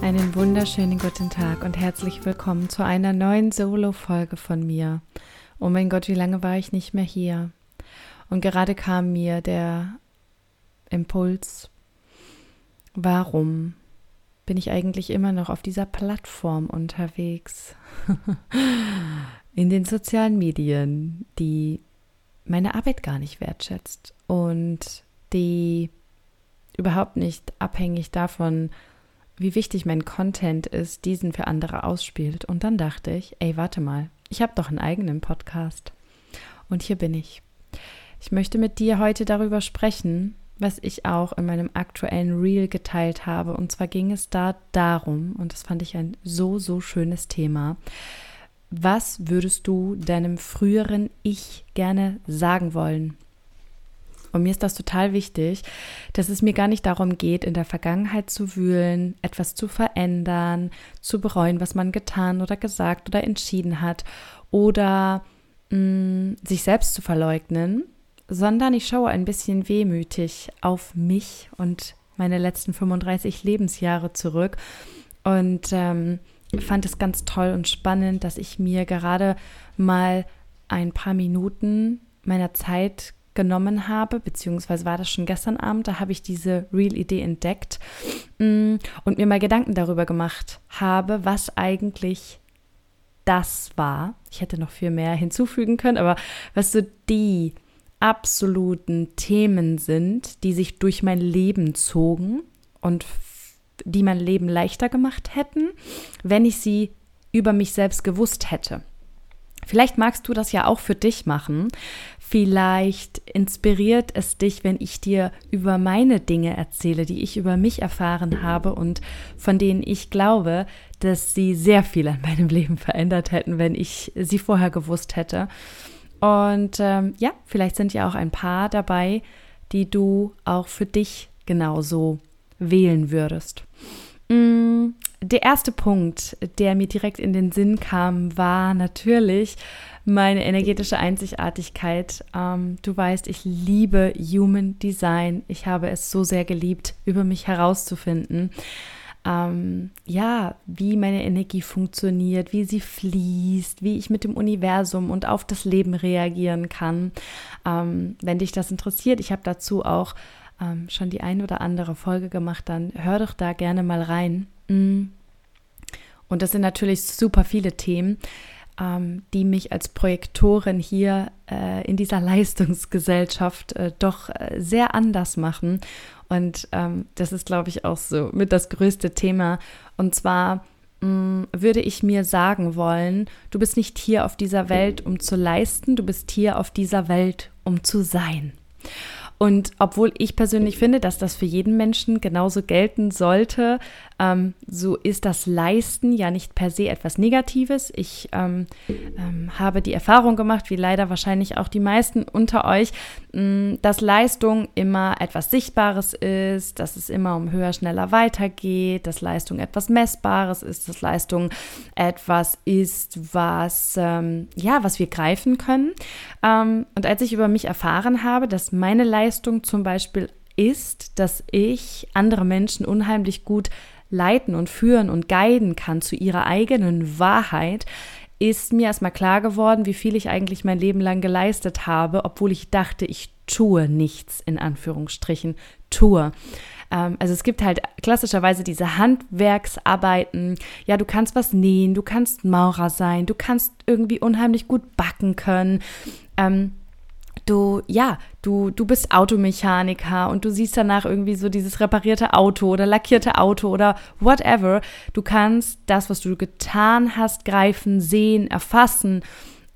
Einen wunderschönen guten Tag und herzlich willkommen zu einer neuen Solo-Folge von mir. Oh mein Gott, wie lange war ich nicht mehr hier? Und gerade kam mir der Impuls, warum bin ich eigentlich immer noch auf dieser Plattform unterwegs? In den sozialen Medien, die meine Arbeit gar nicht wertschätzt und die überhaupt nicht abhängig davon, wie wichtig mein Content ist, diesen für andere ausspielt. Und dann dachte ich, ey, warte mal, ich habe doch einen eigenen Podcast. Und hier bin ich. Ich möchte mit dir heute darüber sprechen, was ich auch in meinem aktuellen Reel geteilt habe. Und zwar ging es da darum, und das fand ich ein so, so schönes Thema, was würdest du deinem früheren Ich gerne sagen wollen? Und mir ist das total wichtig, dass es mir gar nicht darum geht, in der Vergangenheit zu wühlen, etwas zu verändern, zu bereuen, was man getan oder gesagt oder entschieden hat oder mh, mm, sich selbst zu verleugnen, sondern ich schaue ein bisschen wehmütig auf mich und meine letzten 35 Lebensjahre zurück und ähm, fand es ganz toll und spannend, dass ich mir gerade mal ein paar Minuten meiner Zeit genommen habe, beziehungsweise war das schon gestern Abend, da habe ich diese Real-Idee entdeckt mm, und mir mal Gedanken darüber gemacht habe, was eigentlich das war. Ich hätte noch viel mehr hinzufügen können, aber was so die absoluten Themen sind, die sich durch mein Leben zogen und die mein Leben leichter gemacht hätten, wenn ich sie über mich selbst gewusst hätte. Vielleicht magst du das ja auch für dich machen. Vielleicht inspiriert es dich, wenn ich dir über meine Dinge erzähle, die ich über mich erfahren habe und von denen ich glaube, dass sie sehr viel an meinem Leben verändert hätten, wenn ich sie vorher gewusst hätte. Und ähm, ja, vielleicht sind ja auch ein paar dabei, die du auch für dich genauso wählen würdest. Mm, der erste Punkt, der mir direkt in den Sinn kam, war natürlich meine energetische Einzigartigkeit. Ähm, du weißt, ich liebe Human Design. Ich habe es so sehr geliebt, über mich herauszufinden. Ähm, ja, wie meine Energie funktioniert, wie sie fließt, wie ich mit dem Universum und auf das Leben reagieren kann. Ähm, wenn dich das interessiert, ich habe dazu auch ähm, schon die ein oder andere Folge gemacht, dann hör doch da gerne mal rein. Mm. Und das sind natürlich super viele Themen, die mich als Projektorin hier äh, in dieser Leistungsgesellschaft äh, doch äh, sehr anders machen. Und ähm, das ist, glaube ich, auch so mit das größte Thema. Und zwar mm, würde ich mir sagen wollen, du bist nicht hier auf dieser Welt, um zu leisten, du bist hier auf dieser Welt, um zu sein. Und obwohl ich persönlich finde, dass das für jeden Menschen genauso gelten sollte, ähm, so ist das Leisten ja nicht per se etwas Negatives. Ich ähm, ähm, habe die Erfahrung gemacht, wie leider wahrscheinlich auch die meisten unter euch, mh, mm, dass Leistung immer etwas Sichtbares ist, dass es immer um höher, schneller weitergeht, dass Leistung etwas Messbares ist, dass Leistung etwas ist, was, ähm, ja, was wir greifen können. Ähm, und als ich über mich erfahren habe, dass meine Leistung zum Beispiel ist, dass ich andere Menschen unheimlich gut leiten und führen und guiden kann zu ihrer eigenen Wahrheit, ist mir erstmal klar geworden, wie viel ich eigentlich mein Leben lang geleistet habe, obwohl ich dachte, ich tue nichts, in Anführungsstrichen, tue. Ähm, also es gibt halt klassischerweise diese Handwerksarbeiten. Ja, du kannst was nähen, du kannst Maurer sein, du kannst irgendwie unheimlich gut backen können. Ähm, du, ja, du, du bist Automechaniker und du siehst danach irgendwie so dieses reparierte Auto oder lackierte Auto oder whatever. Du kannst das, was du getan hast, greifen, sehen, erfassen,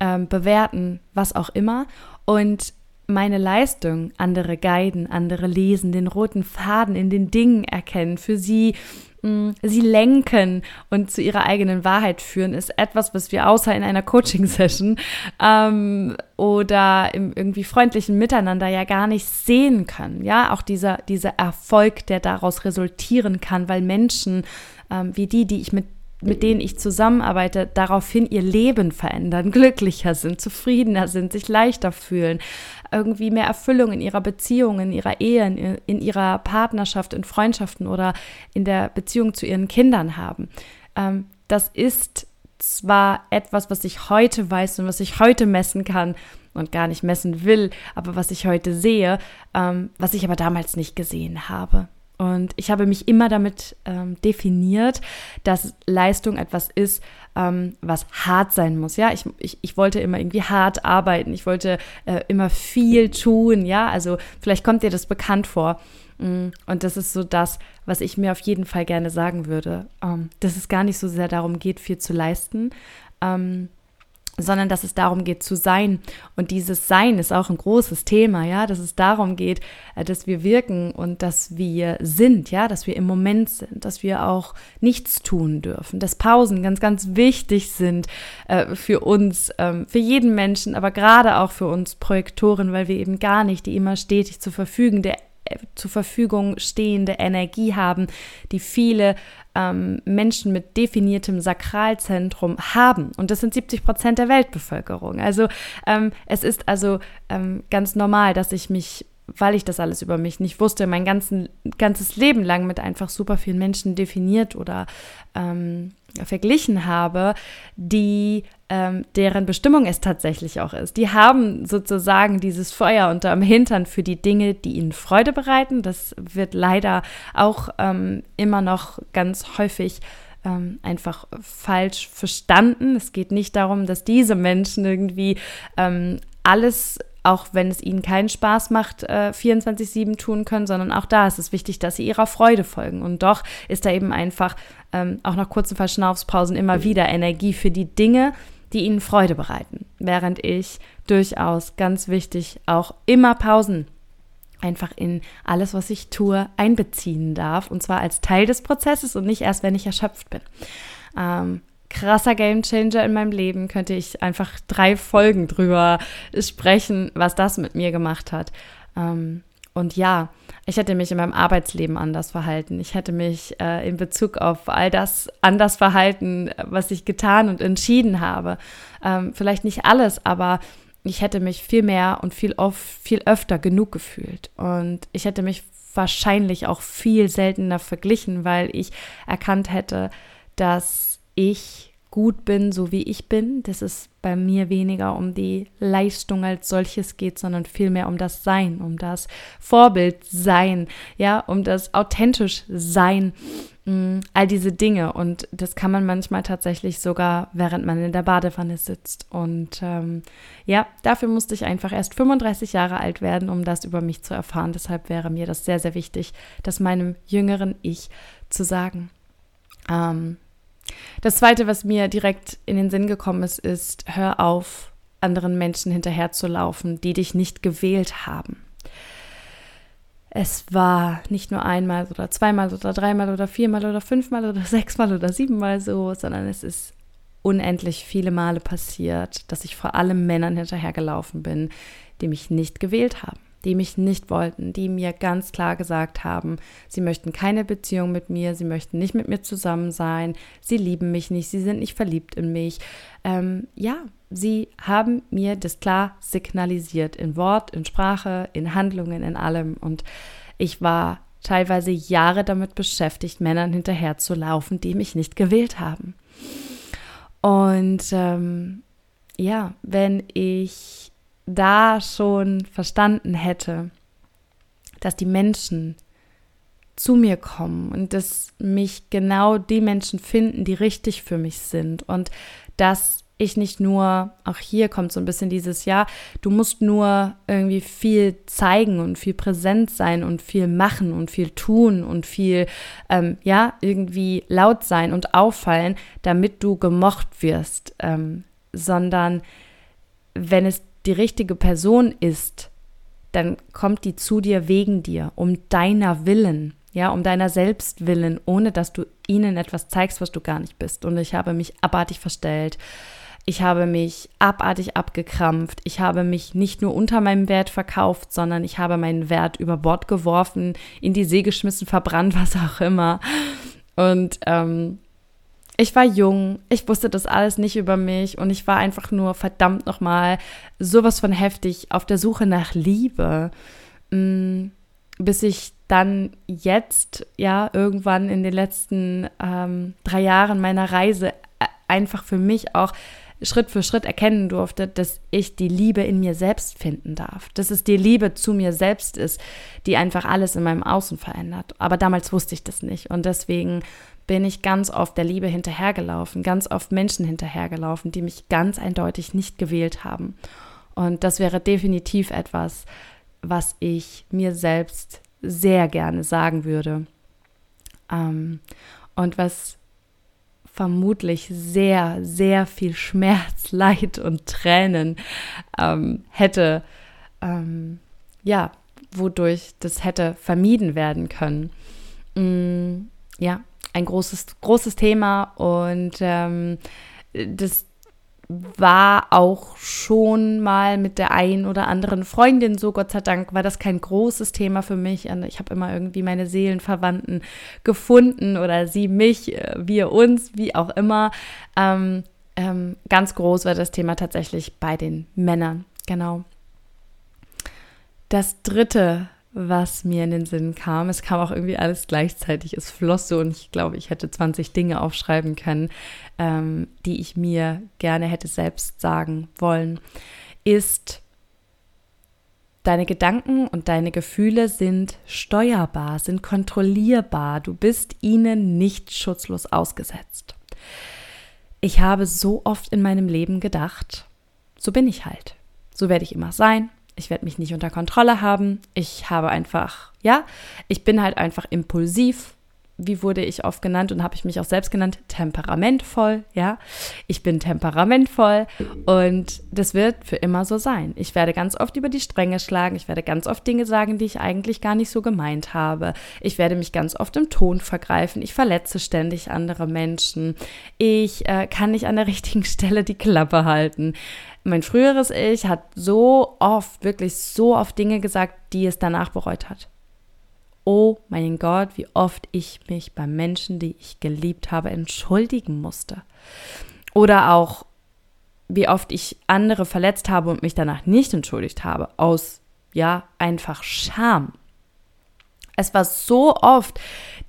ähm, bewerten, was auch immer. Und meine Leistung, andere guiden, andere lesen, den roten Faden in den Dingen erkennen, für sie mh, sie lenken und zu ihrer eigenen Wahrheit führen, ist etwas, was wir außer in einer Coaching-Session ähm, oder im irgendwie freundlichen Miteinander ja gar nicht sehen können. Ja, auch dieser, dieser Erfolg, der daraus resultieren kann, weil Menschen ähm, wie die, die ich mit mit denen ich zusammenarbeite, daraufhin ihr Leben verändern, glücklicher sind, zufriedener sind, sich leichter fühlen, irgendwie mehr Erfüllung in ihrer Beziehung, in ihrer Ehe, in, in ihrer Partnerschaft, in Freundschaften oder in der Beziehung zu ihren Kindern haben. Ähm, das ist zwar etwas, was ich heute weiß und was ich heute messen kann und gar nicht messen will, aber was ich heute sehe, ähm, was ich aber damals nicht gesehen habe. Und ich habe mich immer damit ähm, definiert, dass Leistung etwas ist, ähm, was hart sein muss. Ja, ich, ich, ich wollte immer irgendwie hart arbeiten. Ich wollte äh, immer viel tun. Ja, also vielleicht kommt dir das bekannt vor. Mm, und das ist so das, was ich mir auf jeden Fall gerne sagen würde. Ähm, dass es gar nicht so sehr darum geht, viel zu leisten. Ähm, sondern dass es darum geht zu sein. Und dieses Sein ist auch ein großes Thema, ja, dass es darum geht, äh, dass wir wirken und dass wir sind, ja, dass wir im Moment sind, dass wir auch nichts tun dürfen, dass Pausen ganz, ganz wichtig sind äh, für uns, ähm, für jeden Menschen, aber gerade auch für uns Projektoren, weil wir eben gar nicht die immer stetig zur Verfügung der äh, zur Verfügung stehende Energie haben, die viele ähm, Menschen mit definiertem Sakralzentrum haben. Und das sind 70 Prozent der Weltbevölkerung. Also ähm, es ist also ähm, ganz normal, dass ich mich weil ich das alles über mich nicht wusste, mein ganzen, ganzes Leben lang mit einfach super vielen Menschen definiert oder ähm, verglichen habe, die ähm, deren Bestimmung es tatsächlich auch ist. Die haben sozusagen dieses Feuer unterm Hintern für die Dinge, die ihnen Freude bereiten. Das wird leider auch ähm, immer noch ganz häufig ähm, einfach falsch verstanden. Es geht nicht darum, dass diese Menschen irgendwie ähm, alles auch wenn es ihnen keinen Spaß macht, äh, 24-7 tun können, sondern auch da ist es wichtig, dass sie ihrer Freude folgen. Und doch ist da eben einfach ähm, auch nach kurzen Verschnaufspausen immer wieder Energie für die Dinge, die ihnen Freude bereiten. Während ich durchaus ganz wichtig auch immer Pausen einfach in alles, was ich tue, einbeziehen darf. Und zwar als Teil des Prozesses und nicht erst, wenn ich erschöpft bin. Ähm, krasser Gamechanger in meinem Leben, könnte ich einfach drei Folgen drüber sprechen, was das mit mir gemacht hat. Ähm, und ja, ich hätte mich in meinem Arbeitsleben anders verhalten. Ich hätte mich äh, in Bezug auf all das anders verhalten, was ich getan und entschieden habe. Ähm, vielleicht nicht alles, aber ich hätte mich viel mehr und viel, oft, viel öfter genug gefühlt. Und ich hätte mich wahrscheinlich auch viel seltener verglichen, weil ich erkannt hätte, dass ich gut bin, so wie ich bin, dass es bei mir weniger um die Leistung als solches geht, sondern vielmehr um das Sein, um das Vorbild sein, ja, um das authentisch Sein, mm, all diese Dinge. Und das kann man manchmal tatsächlich sogar, während man in der Badewanne sitzt. Und ähm, ja, dafür musste ich einfach erst 35 Jahre alt werden, um das über mich zu erfahren. Deshalb wäre mir das sehr, sehr wichtig, das meinem jüngeren Ich zu sagen. Ähm, das Zweite, was mir direkt in den Sinn gekommen ist, ist, hör auf, anderen Menschen hinterherzulaufen, die dich nicht gewählt haben. Es war nicht nur einmal oder zweimal oder dreimal oder viermal oder fünfmal oder sechsmal oder siebenmal so, sondern es ist unendlich viele Male passiert, dass ich vor allem Männern hinterhergelaufen bin, die mich nicht gewählt haben die mich nicht wollten, die mir ganz klar gesagt haben, sie möchten keine Beziehung mit mir, sie möchten nicht mit mir zusammen sein, sie lieben mich nicht, sie sind nicht verliebt in mich. Ähm, ja, sie haben mir das klar signalisiert in Wort, in Sprache, in Handlungen, in allem. Und ich war teilweise Jahre damit beschäftigt, Männern hinterher zu laufen, die mich nicht gewählt haben. Und ähm, ja, wenn ich da schon verstanden hätte, dass die Menschen zu mir kommen und dass mich genau die Menschen finden, die richtig für mich sind und dass ich nicht nur, auch hier kommt so ein bisschen dieses Ja, du musst nur irgendwie viel zeigen und viel präsent sein und viel machen und viel tun und viel, ähm, ja, irgendwie laut sein und auffallen, damit du gemocht wirst, ähm, sondern wenn es die richtige Person ist, dann kommt die zu dir wegen dir, um deiner Willen. ja, um deiner selbst willen, ohne dass du ihnen etwas zeigst, was du gar nicht bist. Und ich habe mich abartig verstellt. Ich habe mich abartig abgekrampft. Ich habe mich nicht nur unter meinem Wert verkauft, sondern ich habe meinen Wert über Bord geworfen, in die See geschmissen, verbrannt, was auch immer. Und ähm, ich war jung, ich wusste das alles nicht über mich und ich war einfach nur verdammt nochmal sowas von heftig auf der Suche nach Liebe, mm, bis ich dann jetzt, ja, irgendwann in den letzten ähm, drei Jahren meiner Reise äh, einfach für mich auch Schritt für Schritt erkennen durfte, dass ich die Liebe in mir selbst finden darf. Dass es die Liebe zu mir selbst ist, die einfach alles in meinem Außen verändert. Aber damals wusste ich das nicht. Und deswegen bin ich ganz oft der Liebe hinterhergelaufen, ganz oft Menschen hinterhergelaufen, die mich ganz eindeutig nicht gewählt haben. Und das wäre definitiv etwas, was ich mir selbst sehr gerne sagen würde. Ähm, und was vermutlich sehr, sehr viel Schmerz, Leid und Tränen ähm, hätte, ähm, ja, wodurch das hätte vermieden werden können. Mm, ja, ein großes, großes Thema und ähm, das war auch schon mal mit der einen oder anderen Freundin so, Gott sei Dank war das kein großes Thema für mich. Ich habe immer irgendwie meine Seelenverwandten gefunden oder sie mich, äh, wir uns, wie auch immer. Ähm, ähm, ganz groß war das Thema tatsächlich bei den Männern, genau. Das dritte was mir in den Sinn kam. Es kam auch irgendwie alles gleichzeitig. Es floss so und ich glaube, ich hätte 20 Dinge aufschreiben können, ähm, die ich mir gerne hätte selbst sagen wollen. Ist, deine Gedanken und deine Gefühle sind steuerbar, sind kontrollierbar. Du bist ihnen nicht schutzlos ausgesetzt. Ich habe so oft in meinem Leben gedacht, so bin ich halt. So werde ich immer sein ich werde mich nicht unter Kontrolle haben. Ich habe einfach, ja, ich bin halt einfach impulsiv. Wie wurde ich oft genannt und habe ich mich auch selbst genannt? Temperamentvoll, ja. Ich bin temperamentvoll und das wird für immer so sein. Ich werde ganz oft über die Stränge schlagen. Ich werde ganz oft Dinge sagen, die ich eigentlich gar nicht so gemeint habe. Ich werde mich ganz oft im Ton vergreifen. Ich verletze ständig andere Menschen. Ich äh, kann nicht an der richtigen Stelle die Klappe halten. Mein früheres Ich hat so oft, wirklich so oft Dinge gesagt, die es danach bereut hat. Oh mein Gott, wie oft ich mich bei Menschen, die ich geliebt habe, entschuldigen musste. Oder auch, wie oft ich andere verletzt habe und mich danach nicht entschuldigt habe, aus, ja, einfach Scham. Es war so oft,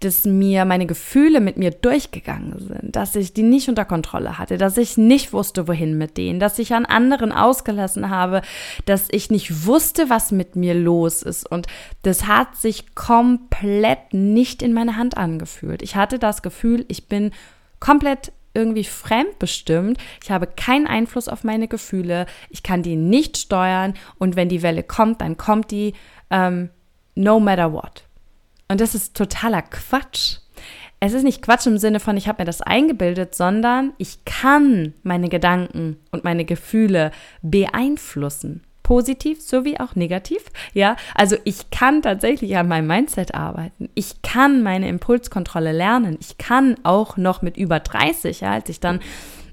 dass mir meine Gefühle mit mir durchgegangen sind, dass ich die nicht unter Kontrolle hatte, dass ich nicht wusste, wohin mit denen, dass ich an anderen ausgelassen habe, dass ich nicht wusste, was mit mir los ist. Und das hat sich komplett nicht in meine Hand angefühlt. Ich hatte das Gefühl, ich bin komplett irgendwie fremdbestimmt. Ich habe keinen Einfluss auf meine Gefühle. Ich kann die nicht steuern. Und wenn die Welle kommt, dann kommt die ähm, no matter what. Und das ist totaler Quatsch. Es ist nicht Quatsch im Sinne von, ich habe mir das eingebildet, sondern ich kann meine Gedanken und meine Gefühle beeinflussen. Positiv sowie auch negativ. Ja, also ich kann tatsächlich an meinem Mindset arbeiten. Ich kann meine Impulskontrolle lernen. Ich kann auch noch mit über 30, ja, als ich dann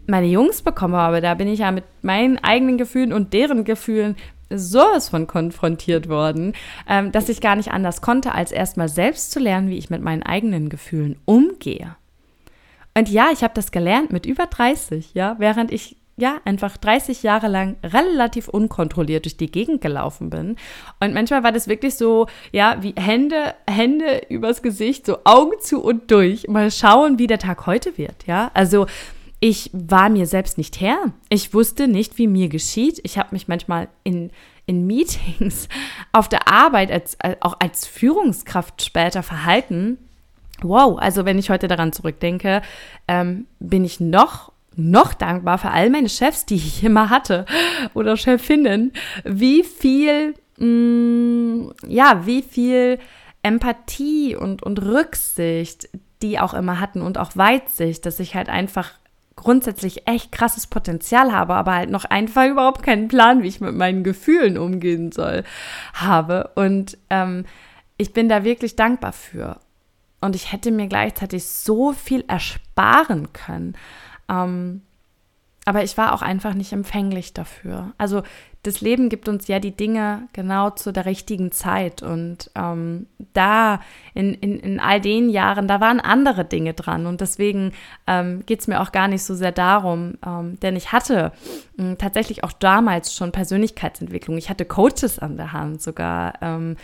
meine Jungs bekommen habe, da bin ich ja mit meinen eigenen Gefühlen und deren Gefühlen sowas von konfrontiert worden, ähm, dass ich gar nicht anders konnte, als erstmal selbst zu lernen, wie ich mit meinen eigenen Gefühlen umgehe. Und ja, ich habe das gelernt mit über 30, ja, während ich ja einfach 30 Jahre lang relativ unkontrolliert durch die Gegend gelaufen bin. Und manchmal war das wirklich so, ja, wie Hände, Hände übers Gesicht, so Augen zu und durch. Mal schauen, wie der Tag heute wird, ja. Also ich war mir selbst nicht Herr. Ich wusste nicht, wie mir geschieht. Ich habe mich manchmal in, in Meetings auf der Arbeit als, auch als Führungskraft später verhalten. Wow, also wenn ich heute daran zurückdenke, ähm, bin ich noch noch dankbar für all meine Chefs, die ich immer hatte oder Chefinnen, wie viel, mh, mm, ja, wie viel Empathie und, und Rücksicht die auch immer hatten und auch Weitsicht, dass ich halt einfach grundsätzlich echt krasses Potenzial habe, aber halt noch einfach überhaupt keinen Plan, wie ich mit meinen Gefühlen umgehen soll, habe. Und ähm, ich bin da wirklich dankbar für. und ich hätte mir gleichzeitig so viel ersparen können. Ähm, aber ich war auch einfach nicht empfänglich dafür. Also das Leben gibt uns ja die Dinge genau zu der richtigen Zeit. Und ähm, da, in, in, in all den Jahren, da waren andere Dinge dran. Und deswegen ähm, geht es mir auch gar nicht so sehr darum, ähm, denn ich hatte äh, tatsächlich auch damals schon Persönlichkeitsentwicklung. Ich hatte Coaches an der Hand sogar. Ähm,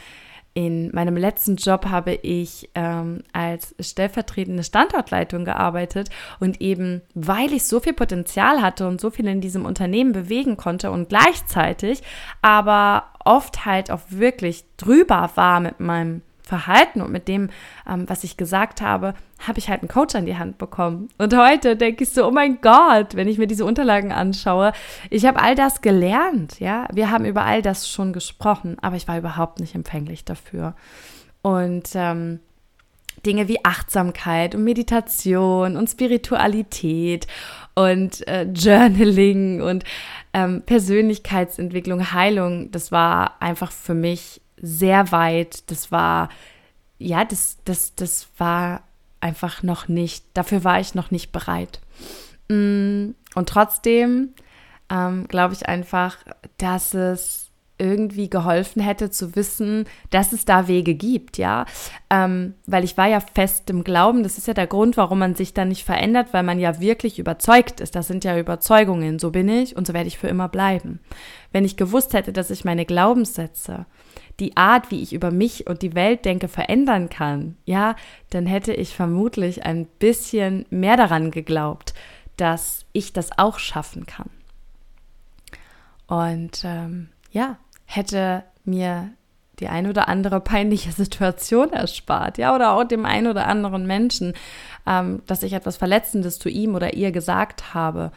in meinem letzten Job habe ich ähm, als stellvertretende Standortleitung gearbeitet und eben, weil ich so viel Potenzial hatte und so viel in diesem Unternehmen bewegen konnte und gleichzeitig aber oft halt auch wirklich drüber war mit meinem Verhalten und mit dem, ähm, was ich gesagt habe, habe ich halt einen Coach an die Hand bekommen. Und heute denke ich so, oh mein Gott, wenn ich mir diese Unterlagen anschaue, ich habe all das gelernt, ja. Wir haben über all das schon gesprochen, aber ich war überhaupt nicht empfänglich dafür. Und ähm, Dinge wie Achtsamkeit und Meditation und Spiritualität und äh, Journaling und ähm, Persönlichkeitsentwicklung, Heilung, das war einfach für mich sehr weit. Das war, ja, das, das, das war einfach noch nicht, dafür war ich noch nicht bereit. Mm, und trotzdem ähm, glaube ich einfach, dass es irgendwie geholfen hätte zu wissen, dass es da Wege gibt, ja. Ähm, weil ich war ja fest im Glauben, das ist ja der Grund, warum man sich dann nicht verändert, weil man ja wirklich überzeugt ist. Das sind ja Überzeugungen, so bin ich und so werde ich für immer bleiben. Wenn ich gewusst hätte, dass ich meine Glaubenssätze die Art, wie ich über mich und die Welt denke, verändern kann, ja, dann hätte ich vermutlich ein bisschen mehr daran geglaubt, dass ich das auch schaffen kann. Und ähm, ja, hätte mir die ein oder andere peinliche Situation erspart, ja, oder auch dem einen oder anderen Menschen, ähm, dass ich etwas Verletzendes zu ihm oder ihr gesagt habe.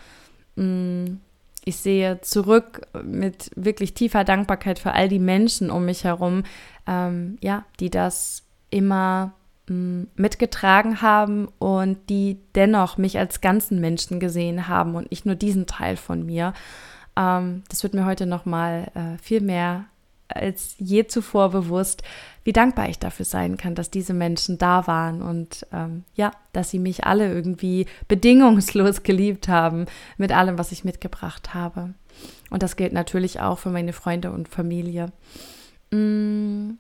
Mm, ich sehe zurück mit wirklich tiefer Dankbarkeit für all die Menschen um mich herum, ähm, ja, die das immer mm, mitgetragen haben und die dennoch mich als ganzen Menschen gesehen haben und nicht nur diesen Teil von mir. Ähm, das wird mir heute noch mal äh, viel mehr als je zuvor bewusst, wie dankbar ich dafür sein kann, dass diese Menschen da waren und ähm, ja, dass sie mich alle irgendwie bedingungslos geliebt haben mit allem, was ich mitgebracht habe. Und das gilt natürlich auch für meine Freunde und Familie. Mm.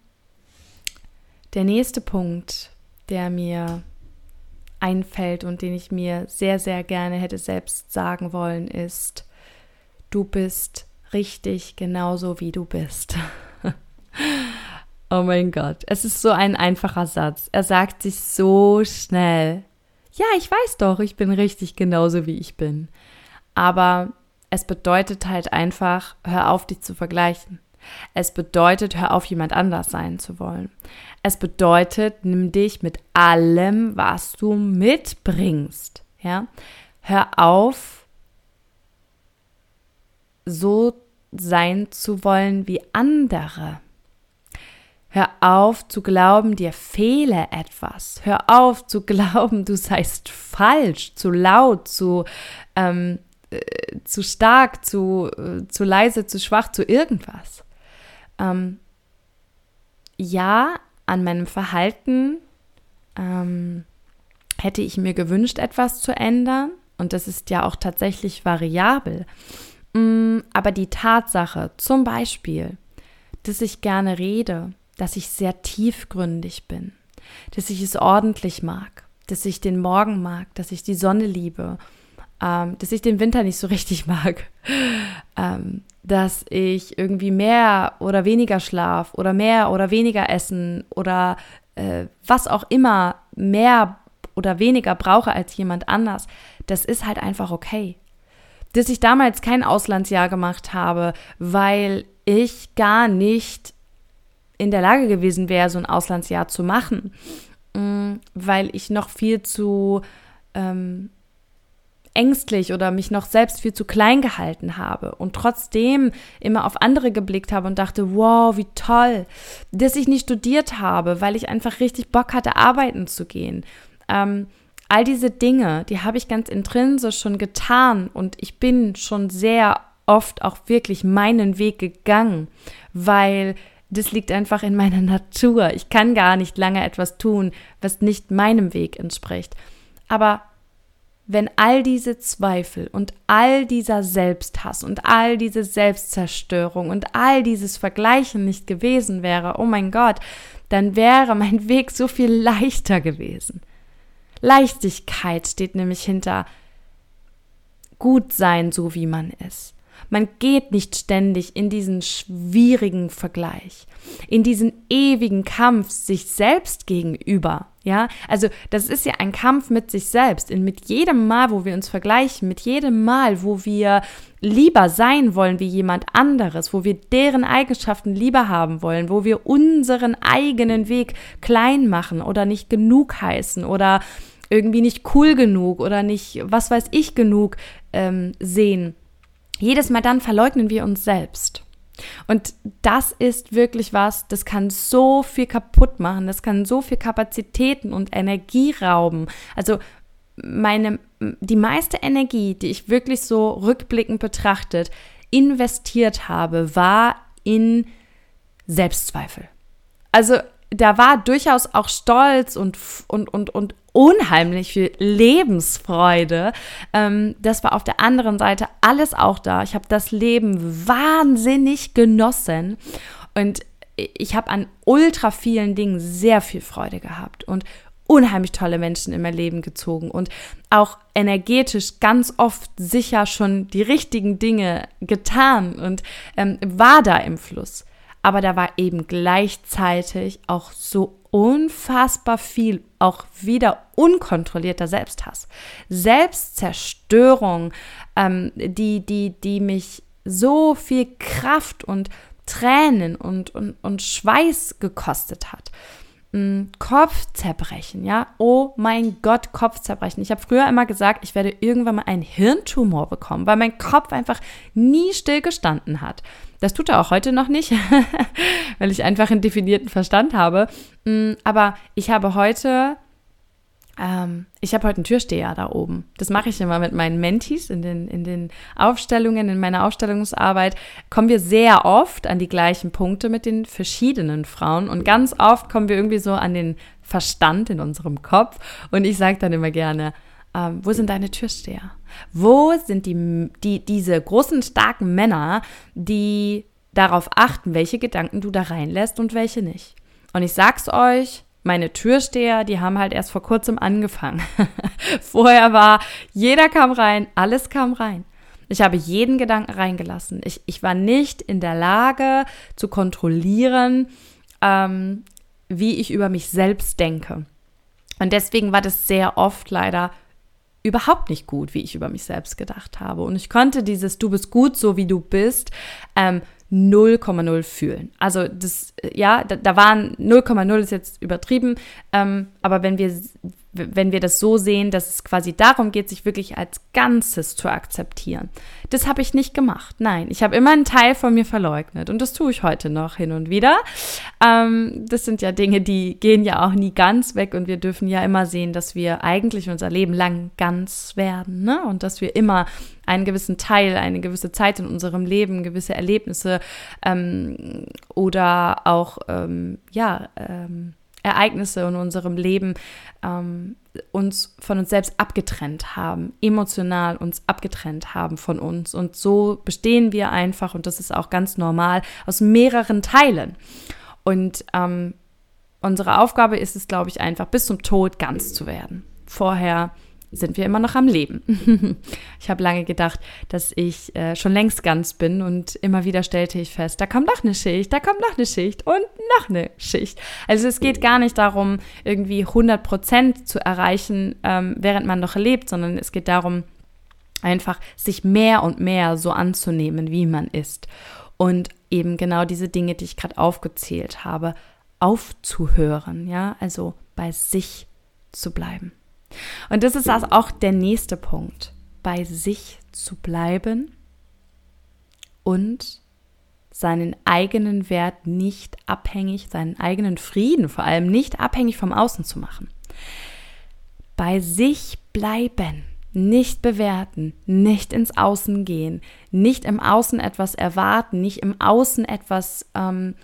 Der nächste Punkt, der mir einfällt und den ich mir sehr, sehr gerne hätte selbst sagen wollen, ist, du bist richtig genauso wie du bist. oh mein Gott, es ist so ein einfacher Satz. Er sagt sich so schnell. Ja, ich weiß doch, ich bin richtig genauso wie ich bin. Aber es bedeutet halt einfach, hör auf, dich zu vergleichen. Es bedeutet, hör auf, jemand anders sein zu wollen. Es bedeutet, nimm dich mit allem, was du mitbringst. Ja? Hör auf, so sein zu wollen wie andere. Hör auf zu glauben, dir fehle etwas. Hör auf zu glauben, du seist falsch, zu laut, zu, ähm, äh, zu stark, zu, äh, zu leise, zu schwach, zu irgendwas. Ähm, ja, an meinem Verhalten ähm, hätte ich mir gewünscht, etwas zu ändern. Und das ist ja auch tatsächlich variabel. Mm, aber die Tatsache, zum Beispiel, dass ich gerne rede, dass ich sehr tiefgründig bin, dass ich es ordentlich mag, dass ich den Morgen mag, dass ich die Sonne liebe, ähm, dass ich den Winter nicht so richtig mag, ähm, dass ich irgendwie mehr oder weniger Schlaf oder mehr oder weniger Essen oder äh, was auch immer mehr oder weniger brauche als jemand anders, das ist halt einfach okay dass ich damals kein Auslandsjahr gemacht habe, weil ich gar nicht in der Lage gewesen wäre, so ein Auslandsjahr zu machen, mm, weil ich noch viel zu ähm, ängstlich oder mich noch selbst viel zu klein gehalten habe und trotzdem immer auf andere geblickt habe und dachte, wow, wie toll, dass ich nicht studiert habe, weil ich einfach richtig Bock hatte, arbeiten zu gehen. Ähm, All diese Dinge, die habe ich ganz intrinsisch schon getan und ich bin schon sehr oft auch wirklich meinen Weg gegangen, weil das liegt einfach in meiner Natur. Ich kann gar nicht lange etwas tun, was nicht meinem Weg entspricht. Aber wenn all diese Zweifel und all dieser Selbsthass und all diese Selbstzerstörung und all dieses Vergleichen nicht gewesen wäre, oh mein Gott, dann wäre mein Weg so viel leichter gewesen. Leichtigkeit steht nämlich hinter gut sein, so wie man ist. Man geht nicht ständig in diesen schwierigen Vergleich, in diesen ewigen Kampf sich selbst gegenüber. Ja, also das ist ja ein Kampf mit sich selbst. Und mit jedem Mal, wo wir uns vergleichen, mit jedem Mal, wo wir lieber sein wollen wie jemand anderes, wo wir deren Eigenschaften lieber haben wollen, wo wir unseren eigenen Weg klein machen oder nicht genug heißen oder irgendwie nicht cool genug oder nicht, was weiß ich, genug ähm, sehen. Jedes Mal dann verleugnen wir uns selbst. Und das ist wirklich was, das kann so viel kaputt machen, das kann so viel Kapazitäten und Energie rauben. Also meine, die meiste Energie, die ich wirklich so rückblickend betrachtet investiert habe, war in Selbstzweifel. Also da war durchaus auch Stolz und, und, und, und unheimlich viel Lebensfreude. Ähm, das war auf der anderen Seite alles auch da. Ich habe das Leben wahnsinnig genossen und ich habe an ultra vielen Dingen sehr viel Freude gehabt und unheimlich tolle Menschen in mein Leben gezogen und auch energetisch ganz oft sicher schon die richtigen Dinge getan und ähm, war da im Fluss. Aber da war eben gleichzeitig auch so unfassbar viel, auch wieder unkontrollierter Selbsthass, Selbstzerstörung, ähm, die, die, die mich so viel Kraft und Tränen und, und, und Schweiß gekostet hat. Kopfzerbrechen, ja. Oh mein Gott, Kopfzerbrechen. Ich habe früher immer gesagt, ich werde irgendwann mal einen Hirntumor bekommen, weil mein Kopf einfach nie stillgestanden hat. Das tut er auch heute noch nicht, weil ich einfach einen definierten Verstand habe. Mm, aber ich habe heute, ähm, ich habe heute einen Türsteher da oben. Das mache ich immer mit meinen Mentis in den, in den Aufstellungen, in meiner Aufstellungsarbeit. Kommen wir sehr oft an die gleichen Punkte mit den verschiedenen Frauen. Und ganz oft kommen wir irgendwie so an den Verstand in unserem Kopf. Und ich sage dann immer gerne, ähm, wo sind deine Türsteher? Wo sind die, die, diese großen, starken Männer, die darauf achten, welche Gedanken du da reinlässt und welche nicht? Und ich sag's euch, meine Türsteher, die haben halt erst vor kurzem angefangen. Vorher war, jeder kam rein, alles kam rein. Ich habe jeden Gedanken reingelassen. Ich, ich war nicht in der Lage zu kontrollieren, ähm, wie ich über mich selbst denke. Und deswegen war das sehr oft leider überhaupt nicht gut, wie ich über mich selbst gedacht habe. Und ich konnte dieses Du bist gut, so wie du bist, ähm, 0,0 fühlen. Also das, ja, da, da waren 0,0 ist jetzt übertrieben, ähm, aber wenn wir wenn wir das so sehen, dass es quasi darum geht, sich wirklich als Ganzes zu akzeptieren. Das habe ich nicht gemacht. Nein, ich habe immer einen Teil von mir verleugnet und das tue ich heute noch hin und wieder. Ähm, das sind ja Dinge, die gehen ja auch nie ganz weg und wir dürfen ja immer sehen, dass wir eigentlich unser Leben lang ganz werden ne? und dass wir immer einen gewissen Teil, eine gewisse Zeit in unserem Leben, gewisse Erlebnisse ähm, oder auch ähm, ja ähm, Ereignisse in unserem Leben ähm, uns von uns selbst abgetrennt haben, emotional uns abgetrennt haben von uns. Und so bestehen wir einfach, und das ist auch ganz normal, aus mehreren Teilen. Und ähm, unsere Aufgabe ist es, glaube ich, einfach bis zum Tod ganz zu werden. Vorher sind wir immer noch am Leben. ich habe lange gedacht, dass ich äh, schon längst ganz bin und immer wieder stellte ich fest, da kommt noch eine Schicht, da kommt noch eine Schicht und noch eine Schicht. Also es geht gar nicht darum, irgendwie 100 Prozent zu erreichen, ähm, während man noch lebt, sondern es geht darum, einfach sich mehr und mehr so anzunehmen, wie man ist. Und eben genau diese Dinge, die ich gerade aufgezählt habe, aufzuhören, ja, also bei sich zu bleiben. Und das ist auch der nächste Punkt, bei sich zu bleiben und seinen eigenen Wert nicht abhängig, seinen eigenen Frieden vor allem nicht abhängig vom Außen zu machen. Bei sich bleiben, nicht bewerten, nicht ins Außen gehen, nicht im Außen etwas erwarten, nicht im Außen etwas ähm,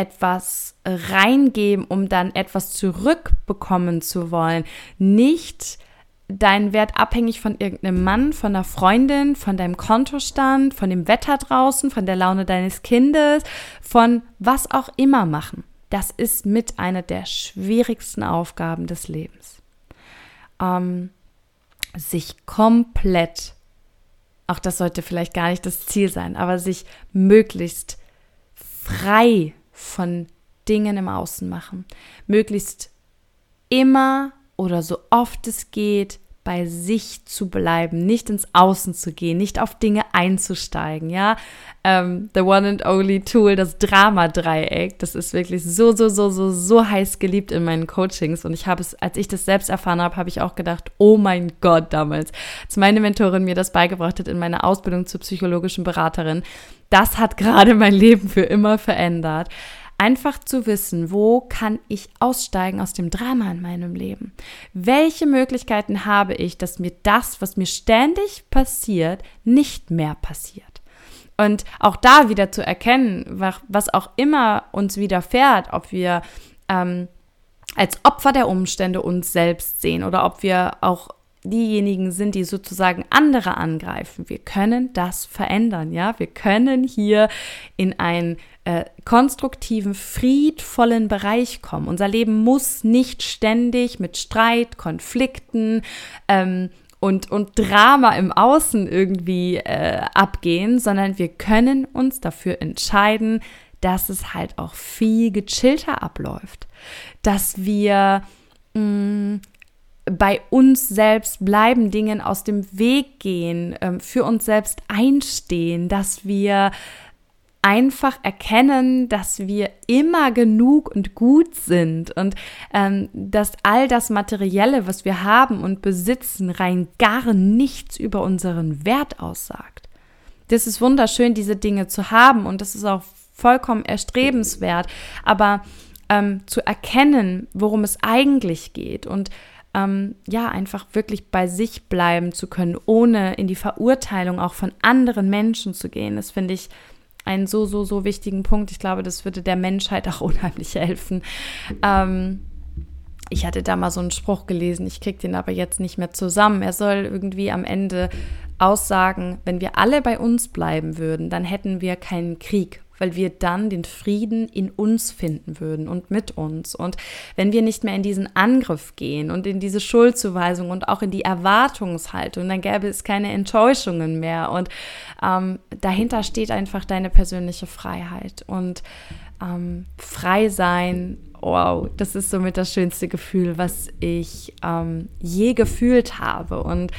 etwas reingeben, um dann etwas zurückbekommen zu wollen. Nicht deinen Wert abhängig von irgendeinem Mann, von einer Freundin, von deinem Kontostand, von dem Wetter draußen, von der Laune deines Kindes, von was auch immer machen. Das ist mit einer der schwierigsten Aufgaben des Lebens. Ähm, sich komplett, auch das sollte vielleicht gar nicht das Ziel sein, aber sich möglichst frei von Dingen im Außen machen. Möglichst immer oder so oft es geht bei sich zu bleiben, nicht ins Außen zu gehen, nicht auf Dinge einzusteigen, ja. Ähm, the one and only tool, das Drama-Dreieck, das ist wirklich so, so, so, so, so heiß geliebt in meinen Coachings. Und ich habe es, als ich das selbst erfahren habe, habe ich auch gedacht, oh mein Gott, damals, als meine Mentorin mir das beigebracht hat in meiner Ausbildung zur psychologischen Beraterin, das hat gerade mein Leben für immer verändert einfach zu wissen, wo kann ich aussteigen aus dem Drama in meinem Leben? Welche Möglichkeiten habe ich, dass mir das, was mir ständig passiert, nicht mehr passiert? Und auch da wieder zu erkennen, was auch immer uns widerfährt, ob wir ähm, als Opfer der Umstände uns selbst sehen oder ob wir auch diejenigen sind, die sozusagen andere angreifen. Wir können das verändern, ja. Wir können hier in einen äh, konstruktiven, friedvollen Bereich kommen. Unser Leben muss nicht ständig mit Streit, Konflikten ähm, und, und Drama im Außen irgendwie äh, abgehen, sondern wir können uns dafür entscheiden, dass es halt auch viel gechillter abläuft, dass wir mh, mm, bei uns selbst bleiben, Dingen aus dem Weg gehen, ähm, für uns selbst einstehen, dass wir einfach erkennen, dass wir immer genug und gut sind und ähm, dass all das Materielle, was wir haben und besitzen, rein gar nichts über unseren Wert aussagt. Das ist wunderschön, diese Dinge zu haben und das ist auch vollkommen erstrebenswert, aber ähm, zu erkennen, worum es eigentlich geht und ähm, ja, einfach wirklich bei sich bleiben zu können, ohne in die Verurteilung auch von anderen Menschen zu gehen. Das finde ich einen so, so, so wichtigen Punkt. Ich glaube, das würde der Menschheit auch unheimlich helfen. Ähm, ich hatte da mal so einen Spruch gelesen, ich kriege den aber jetzt nicht mehr zusammen. Er soll irgendwie am Ende aussagen, wenn wir alle bei uns bleiben würden, dann hätten wir keinen Krieg weil wir dann den Frieden in uns finden würden und mit uns. Und wenn wir nicht mehr in diesen Angriff gehen und in diese Schuldzuweisung und auch in die Erwartungshaltung, dann gäbe es keine Enttäuschungen mehr. Und ähm, dahinter steht einfach deine persönliche Freiheit. Und ähm, frei sein, wow, das ist somit das schönste Gefühl, was ich ähm, je gefühlt habe. Und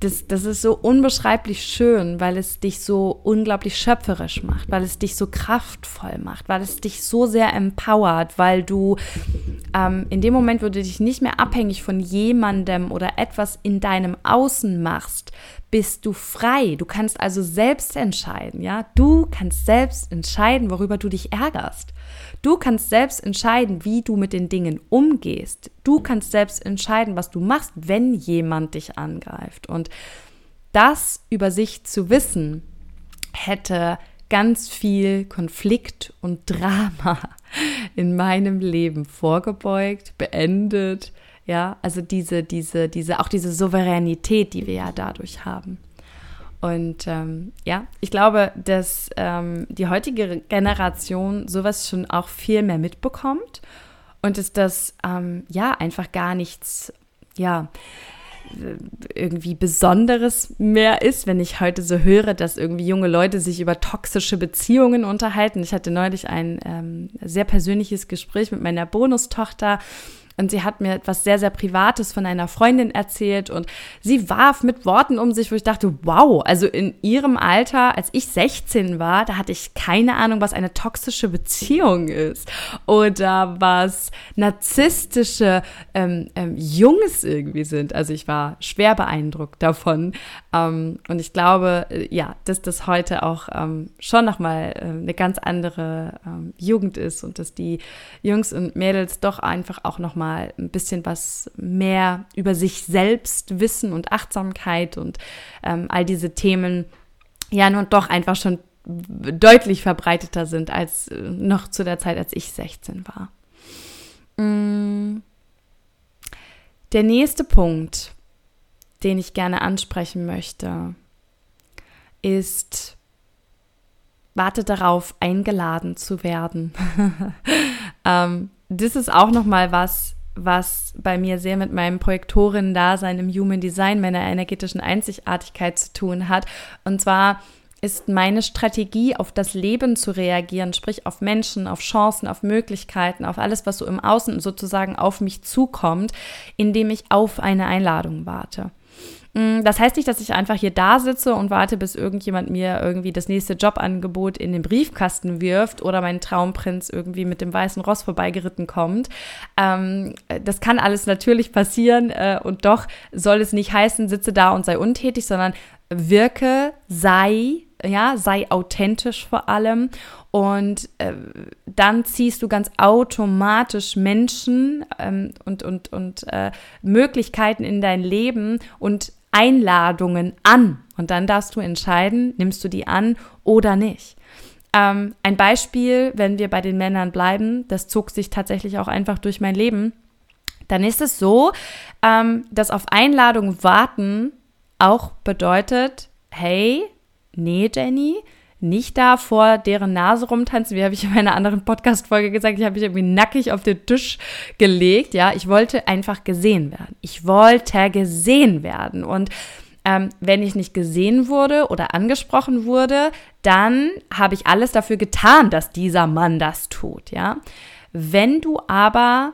das, das ist so unbeschreiblich schön, weil es dich so unglaublich schöpferisch macht, weil es dich so kraftvoll macht, weil es dich so sehr empowert, weil du ähm, in dem Moment, wo du dich nicht mehr abhängig von jemandem oder etwas in deinem Außen machst, bist du frei. Du kannst also selbst entscheiden, ja? Du kannst selbst entscheiden, worüber du dich ärgerst. Du kannst selbst entscheiden, wie du mit den Dingen umgehst. Du kannst selbst entscheiden, was du machst, wenn jemand dich angreift. Und das über sich zu wissen, hätte ganz viel Konflikt und Drama in meinem Leben vorgebeugt, beendet. Ja, also diese, diese, diese, auch diese Souveränität, die wir ja dadurch haben. Und ähm, ja, ich glaube, dass ähm, die heutige Generation sowas schon auch viel mehr mitbekommt und dass das ähm, ja einfach gar nichts, ja, irgendwie Besonderes mehr ist, wenn ich heute so höre, dass irgendwie junge Leute sich über toxische Beziehungen unterhalten. Ich hatte neulich ein ähm, sehr persönliches Gespräch mit meiner Bonustochter und sie hat mir etwas sehr, sehr Privates von einer Freundin erzählt und sie warf mit Worten um sich, wo ich dachte, wow, also in ihrem Alter, als ich 16 war, da hatte ich keine Ahnung, was eine toxische Beziehung ist oder was narzisstische ähm, ähm, Jungs irgendwie sind. Also ich war schwer beeindruckt davon ähm, und ich glaube, äh, ja, dass das heute auch ähm, schon nochmal äh, eine ganz andere ähm, Jugend ist und dass die Jungs und Mädels doch einfach auch nochmal mal ein bisschen was mehr über sich selbst wissen und Achtsamkeit und ähm, all diese Themen ja nun doch einfach schon deutlich verbreiteter sind als äh, noch zu der Zeit, als ich 16 war. Mm. Der nächste Punkt, den ich gerne ansprechen möchte, ist, warte darauf, eingeladen zu werden. ähm, das ist auch noch mal was, was bei mir sehr mit meinem Projektorinnen-Dasein im Human Design, meiner energetischen Einzigartigkeit zu tun hat. Und zwar ist meine Strategie, auf das Leben zu reagieren, sprich auf Menschen, auf Chancen, auf Möglichkeiten, auf alles, was so im Außen sozusagen auf mich zukommt, indem ich auf eine Einladung warte. Mm, das heißt nicht, dass ich einfach hier da sitze und warte, bis irgendjemand mir irgendwie das nächste Jobangebot in den Briefkasten wirft oder mein Traumprinz irgendwie mit dem weißen Ross vorbeigeritten kommt. Ähm, das kann alles natürlich passieren äh, und doch soll es nicht heißen, sitze da und sei untätig, sondern wirke, sei, ja, sei authentisch vor allem und äh, dann ziehst du ganz automatisch Menschen ähm, und, und, und äh, Möglichkeiten in dein Leben und Einladungen an. Und dann darfst du entscheiden, nimmst du die an oder nicht. Ähm, ein Beispiel, wenn wir bei den Männern bleiben, das zog sich tatsächlich auch einfach durch mein Leben, dann ist es so, ähm, dass auf Einladung warten auch bedeutet, hey, nee, Jenny, nicht da vor deren Nase rumtanzen. Wie habe ich in meiner anderen Podcast-Folge gesagt, ich habe mich irgendwie nackig auf den Tisch gelegt. Ja, ich wollte einfach gesehen werden. Ich wollte gesehen werden. Und ähm, wenn ich nicht gesehen wurde oder angesprochen wurde, dann habe ich alles dafür getan, dass dieser Mann das tut. Ja, wenn du aber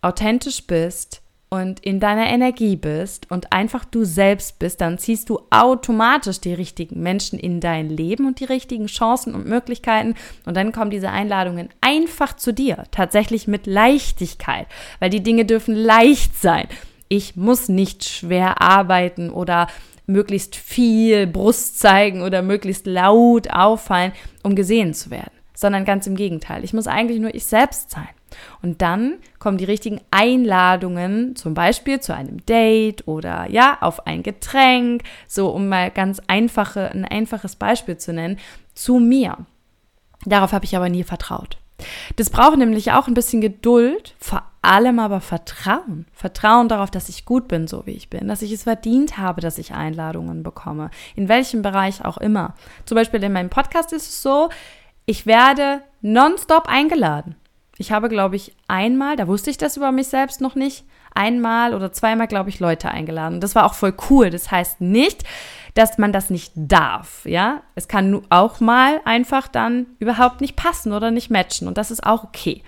authentisch bist, und in deiner Energie bist und einfach du selbst bist, dann ziehst du automatisch die richtigen Menschen in dein Leben und die richtigen Chancen und Möglichkeiten und dann kommen diese Einladungen einfach zu dir, tatsächlich mit Leichtigkeit, weil die Dinge dürfen leicht sein. Ich muss nicht schwer arbeiten oder möglichst viel Brust zeigen oder möglichst laut auffallen, um gesehen zu werden, sondern ganz im Gegenteil. Ich muss eigentlich nur ich selbst sein. Und dann kommen die richtigen Einladungen, zum Beispiel zu einem Date oder ja, auf ein Getränk, so um mal ganz einfache, ein einfaches Beispiel zu nennen, zu mir. Darauf habe ich aber nie vertraut. Das braucht nämlich auch ein bisschen Geduld, vor allem aber Vertrauen. Vertrauen darauf, dass ich gut bin, so wie ich bin, dass ich es verdient habe, dass ich Einladungen bekomme, in welchem Bereich auch immer. Zum Beispiel in meinem Podcast ist es so, ich werde nonstop eingeladen. Ich habe, glaube ich, einmal, da wusste ich das über mich selbst noch nicht, einmal oder zweimal, glaube ich, Leute eingeladen. Das war auch voll cool. Das heißt nicht, dass man das nicht darf, ja. Es kann auch mal einfach dann überhaupt nicht passen oder nicht matchen und das ist auch okay.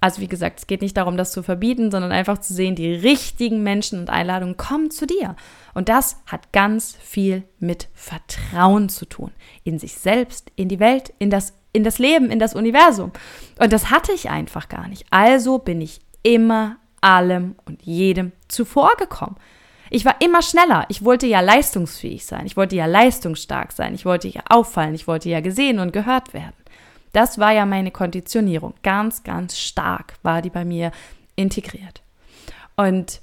Also wie gesagt, es geht nicht darum, das zu verbieten, sondern einfach zu sehen, die richtigen Menschen und Einladungen kommen zu dir. Und das hat ganz viel mit Vertrauen zu tun. In sich selbst, in die Welt, in das in das Leben, in das Universum. Und das hatte ich einfach gar nicht. Also bin ich immer allem und jedem zuvorgekommen. Ich war immer schneller. Ich wollte ja leistungsfähig sein. Ich wollte ja leistungsstark sein. Ich wollte ja auffallen. Ich wollte ja gesehen und gehört werden. Das war ja meine Konditionierung. Ganz, ganz stark war die bei mir integriert. Und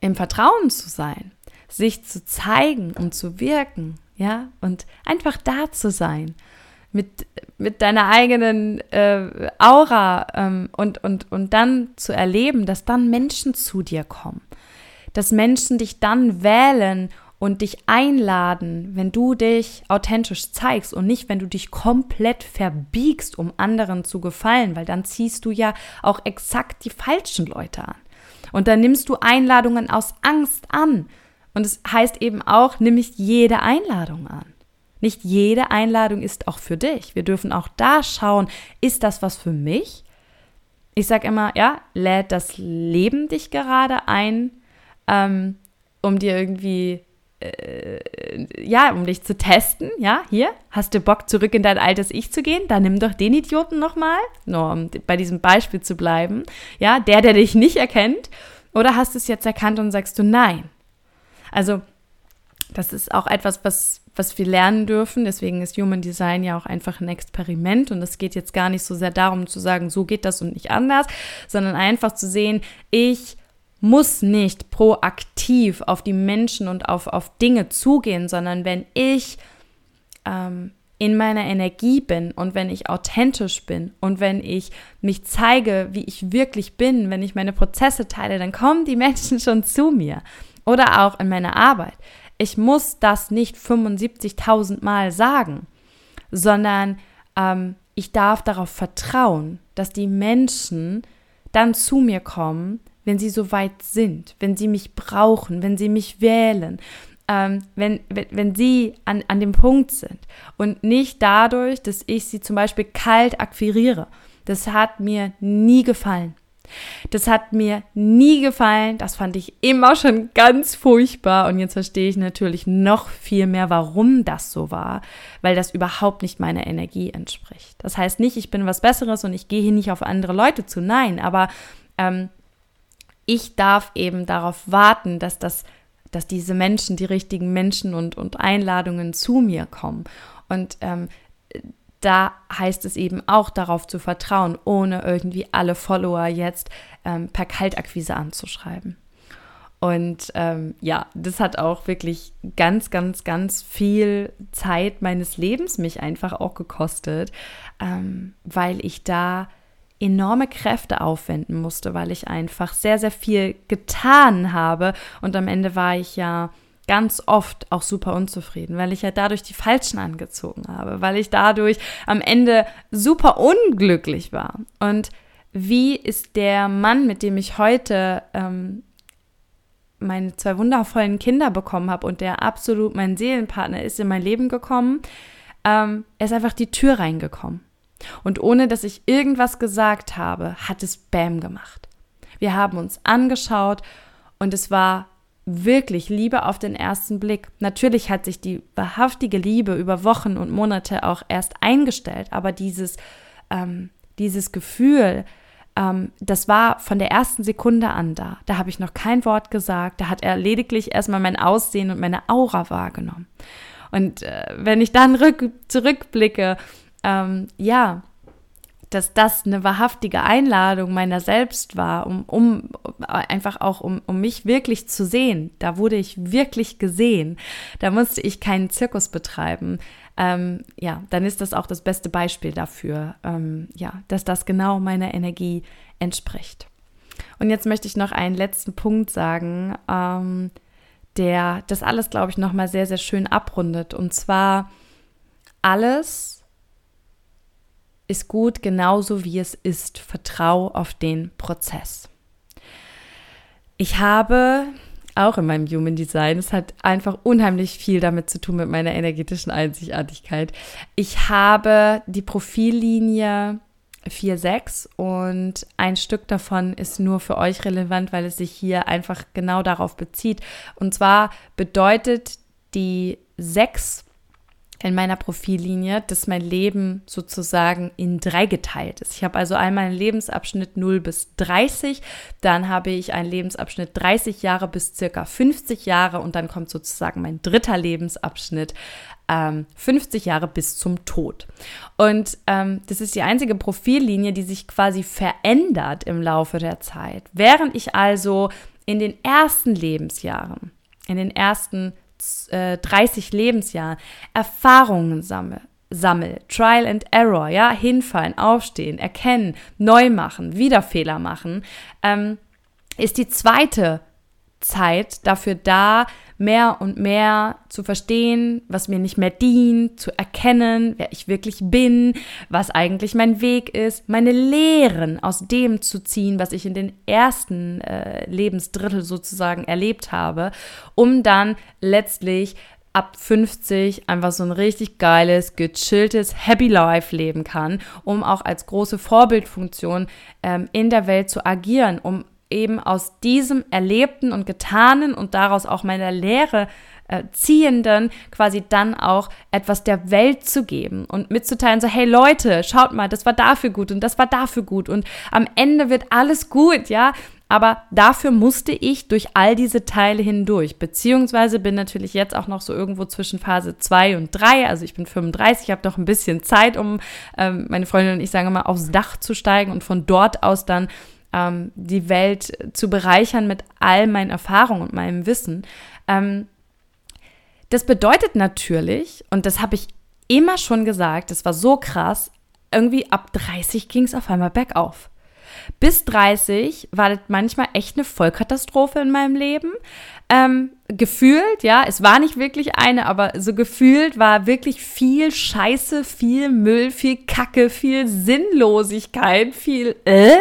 im Vertrauen zu sein, sich zu zeigen und zu wirken, ja, und einfach da zu sein mit, mit deiner eigenen äh, Aura ähm, und, und, und dann zu erleben, dass dann Menschen zu dir kommen, dass Menschen dich dann wählen und dich einladen, wenn du dich authentisch zeigst und nicht, wenn du dich komplett verbiegst, um anderen zu gefallen, weil dann ziehst du ja auch exakt die falschen Leute an. Und dann nimmst du Einladungen aus Angst an. Und es heißt eben auch, nimm nicht jede Einladung an. Nicht jede Einladung ist auch für dich. Wir dürfen auch da schauen, ist das was für mich? Ich sage immer, ja, lädt das Leben dich gerade ein, ähm, um dir irgendwie, äh, ja, um dich zu testen. Ja, hier, hast du Bock, zurück in dein altes Ich zu gehen? Dann nimm doch den Idioten nochmal, nur um bei diesem Beispiel zu bleiben. Ja, der, der dich nicht erkennt. Oder hast du es jetzt erkannt und sagst du nein? Also, das ist auch etwas, was was wir lernen dürfen. Deswegen ist Human Design ja auch einfach ein Experiment und es geht jetzt gar nicht so sehr darum zu sagen, so geht das und nicht anders, sondern einfach zu sehen, ich muss nicht proaktiv auf die Menschen und auf, auf Dinge zugehen, sondern wenn ich ähm, in meiner Energie bin und wenn ich authentisch bin und wenn ich mich zeige, wie ich wirklich bin, wenn ich meine Prozesse teile, dann kommen die Menschen schon zu mir. Oder auch in meiner Arbeit. Ich muss das nicht 75.000 Mal sagen, sondern ähm, ich darf darauf vertrauen, dass die Menschen dann zu mir kommen, wenn sie so weit sind, wenn sie mich brauchen, wenn sie mich wählen, ähm, wenn, wenn, wenn sie an, an dem Punkt sind und nicht dadurch, dass ich sie zum Beispiel kalt akquiriere. Das hat mir nie gefallen. Das hat mir nie gefallen. Das fand ich immer schon ganz furchtbar. Und jetzt verstehe ich natürlich noch viel mehr, warum das so war, weil das überhaupt nicht meiner Energie entspricht. Das heißt nicht, ich bin was Besseres und ich gehe hier nicht auf andere Leute zu. Nein, aber ähm, ich darf eben darauf warten, dass das dass diese Menschen, die richtigen Menschen und, und Einladungen zu mir kommen. Und ähm, da heißt es eben auch darauf zu vertrauen, ohne irgendwie alle Follower jetzt ähm, per Kaltakquise anzuschreiben. Und ähm, ja, das hat auch wirklich ganz, ganz, ganz viel Zeit meines Lebens mich einfach auch gekostet, ähm, weil ich da enorme Kräfte aufwenden musste, weil ich einfach sehr, sehr viel getan habe. Und am Ende war ich ja ganz oft auch super unzufrieden, weil ich ja dadurch die Falschen angezogen habe, weil ich dadurch am Ende super unglücklich war. Und wie ist der Mann, mit dem ich heute ähm, meine zwei wundervollen Kinder bekommen habe und der absolut mein Seelenpartner ist, in mein Leben gekommen? Ähm, er ist einfach die Tür reingekommen. Und ohne dass ich irgendwas gesagt habe, hat es Bam gemacht. Wir haben uns angeschaut und es war wirklich Liebe auf den ersten Blick. Natürlich hat sich die wahrhaftige Liebe über Wochen und Monate auch erst eingestellt, aber dieses, ähm, dieses Gefühl, ähm, das war von der ersten Sekunde an da. Da habe ich noch kein Wort gesagt, da hat er lediglich erstmal mein Aussehen und meine Aura wahrgenommen. Und äh, wenn ich dann rück, zurückblicke, ähm, ja, dass das eine wahrhaftige Einladung meiner selbst war, um, um einfach auch um, um mich wirklich zu sehen. Da wurde ich wirklich gesehen. Da musste ich keinen Zirkus betreiben. Ähm, ja, dann ist das auch das beste Beispiel dafür, ähm, ja, dass das genau meiner Energie entspricht. Und jetzt möchte ich noch einen letzten Punkt sagen, ähm, der das alles, glaube ich, nochmal sehr, sehr schön abrundet. Und zwar alles, ist gut genauso wie es ist. Vertrau auf den Prozess. Ich habe auch in meinem Human Design, es hat einfach unheimlich viel damit zu tun mit meiner energetischen Einzigartigkeit. Ich habe die Profillinie 4.6 und ein Stück davon ist nur für euch relevant, weil es sich hier einfach genau darauf bezieht. Und zwar bedeutet die 6 in meiner Profillinie, dass mein Leben sozusagen in drei geteilt ist. Ich habe also einmal einen Lebensabschnitt 0 bis 30, dann habe ich einen Lebensabschnitt 30 Jahre bis circa 50 Jahre und dann kommt sozusagen mein dritter Lebensabschnitt ähm, 50 Jahre bis zum Tod. Und ähm, das ist die einzige Profillinie, die sich quasi verändert im Laufe der Zeit. Während ich also in den ersten Lebensjahren, in den ersten 30 äh, Lebensjahren Erfahrungen sammle, sammel, Trial and Error, ja, hinfallen, aufstehen, erkennen, neu machen, wieder Fehler machen, ähm, ist die zweite Zeit dafür da, mehr und mehr zu verstehen, was mir nicht mehr dient, zu erkennen, wer ich wirklich bin, was eigentlich mein Weg ist, meine Lehren aus dem zu ziehen, was ich in den ersten äh, Lebensdrittel sozusagen erlebt habe, um dann letztlich ab 50 einfach so ein richtig geiles, gechilltes Happy Life leben kann, um auch als große Vorbildfunktion ähm, in der Welt zu agieren, um eben aus diesem Erlebten und Getanen und daraus auch meiner Lehre äh, ziehenden quasi dann auch etwas der Welt zu geben und mitzuteilen, so hey Leute, schaut mal, das war dafür gut und das war dafür gut und am Ende wird alles gut, ja. Aber dafür musste ich durch all diese Teile hindurch, beziehungsweise bin natürlich jetzt auch noch so irgendwo zwischen Phase 2 und 3, also ich bin 35, habe noch ein bisschen Zeit, um ähm, meine Freundin und ich sagen mal aufs Dach zu steigen und von dort aus dann ähm, die Welt zu bereichern mit all meinen Erfahrungen und meinem Wissen. Ähm, das bedeutet natürlich, und das habe ich immer schon gesagt, das war so krass, irgendwie ab 30 ging es auf einmal bergauf. Bis 30 war das manchmal echt eine Vollkatastrophe in meinem Leben. Ähm, gefühlt, ja, es war nicht wirklich eine, aber so gefühlt war wirklich viel Scheiße, viel Müll, viel Kacke, viel Sinnlosigkeit, viel äh,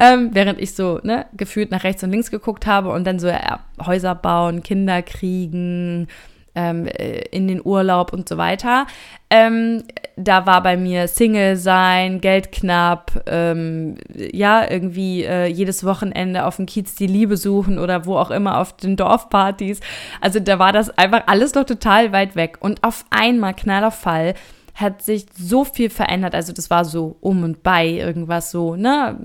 ähm, während ich so ne, gefühlt nach rechts und links geguckt habe und dann so ja, Häuser bauen, Kinder kriegen, ähm, äh, in den Urlaub und so weiter. Ähm, da war bei mir Single sein, Geld knapp, ähm, ja, irgendwie äh, jedes Wochenende auf dem Kiez die Liebe suchen oder wo auch immer auf den Dorfpartys. Also da war das einfach alles noch total weit weg. Und auf einmal, knaller Fall, hat sich so viel verändert. Also das war so um und bei irgendwas so, ne?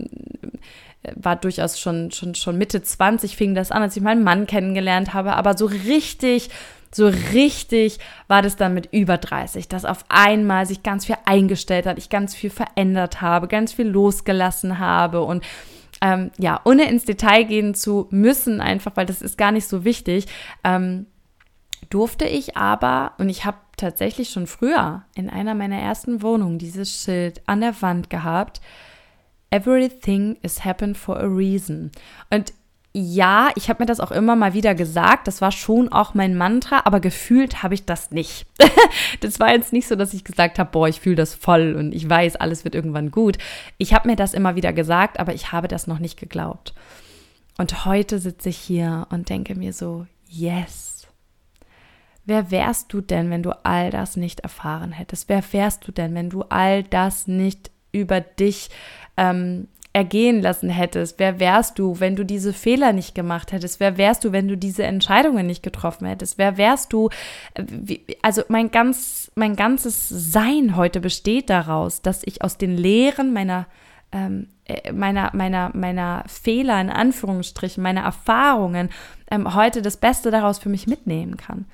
war durchaus schon, schon, schon Mitte 20 fing das an, als ich meinen Mann kennengelernt habe, aber so richtig so richtig war das dann mit über 30, dass auf einmal sich ganz viel eingestellt hat, ich ganz viel verändert habe, ganz viel losgelassen habe und ähm, ja, ohne ins Detail gehen zu müssen, einfach weil das ist gar nicht so wichtig, ähm, durfte ich aber, und ich habe tatsächlich schon früher in einer meiner ersten Wohnungen dieses Schild an der Wand gehabt, Everything is happened for a reason. Und ja, ich habe mir das auch immer mal wieder gesagt. Das war schon auch mein Mantra, aber gefühlt habe ich das nicht. das war jetzt nicht so, dass ich gesagt habe, boah, ich fühle das voll und ich weiß, alles wird irgendwann gut. Ich habe mir das immer wieder gesagt, aber ich habe das noch nicht geglaubt. Und heute sitze ich hier und denke mir so, yes. Wer wärst du denn, wenn du all das nicht erfahren hättest? Wer wärst du denn, wenn du all das nicht über dich ähm, ergehen lassen hättest? Wer wärst du, wenn du diese Fehler nicht gemacht hättest? Wer wärst du, wenn du diese Entscheidungen nicht getroffen hättest? Wer wärst du? Äh, also mein ganz, mein ganzes Sein heute besteht daraus, dass ich aus den Lehren meiner ähm, äh, meiner, meiner, meiner Fehler in Anführungsstrichen, meiner Erfahrungen ähm, heute das Beste daraus für mich mitnehmen kann.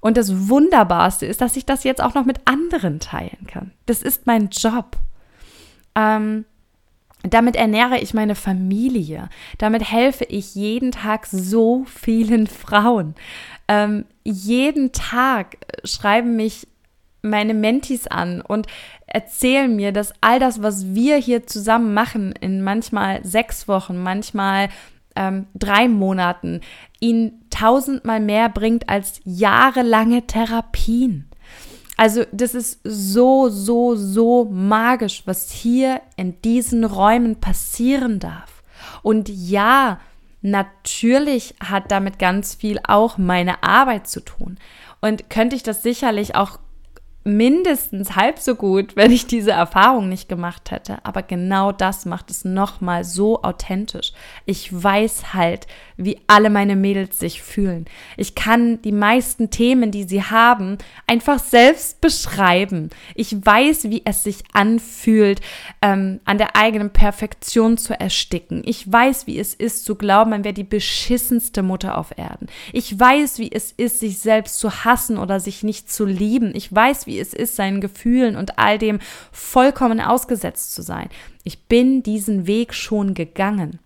Und das Wunderbarste ist, dass ich das jetzt auch noch mit anderen teilen kann. Das ist mein Job. Ähm, damit ernähre ich meine Familie. Damit helfe ich jeden Tag so vielen Frauen. Ähm, jeden Tag schreiben mich meine Mentis an und erzählen mir, dass all das, was wir hier zusammen machen, in manchmal sechs Wochen, manchmal ähm, drei Monaten, ihnen tausendmal mehr bringt als jahrelange Therapien. Also das ist so, so, so magisch, was hier in diesen Räumen passieren darf. Und ja, natürlich hat damit ganz viel auch meine Arbeit zu tun. Und könnte ich das sicherlich auch mindestens halb so gut, wenn ich diese Erfahrung nicht gemacht hätte. Aber genau das macht es nochmal so authentisch. Ich weiß halt, wie alle meine Mädels sich fühlen. Ich kann die meisten Themen, die sie haben, einfach selbst beschreiben. Ich weiß, wie es sich anfühlt, ähm, an der eigenen Perfektion zu ersticken. Ich weiß, wie es ist, zu glauben, man wäre die beschissenste Mutter auf Erden. Ich weiß, wie es ist, sich selbst zu hassen oder sich nicht zu lieben. Ich weiß, wie wie es ist, seinen Gefühlen und all dem vollkommen ausgesetzt zu sein. Ich bin diesen Weg schon gegangen.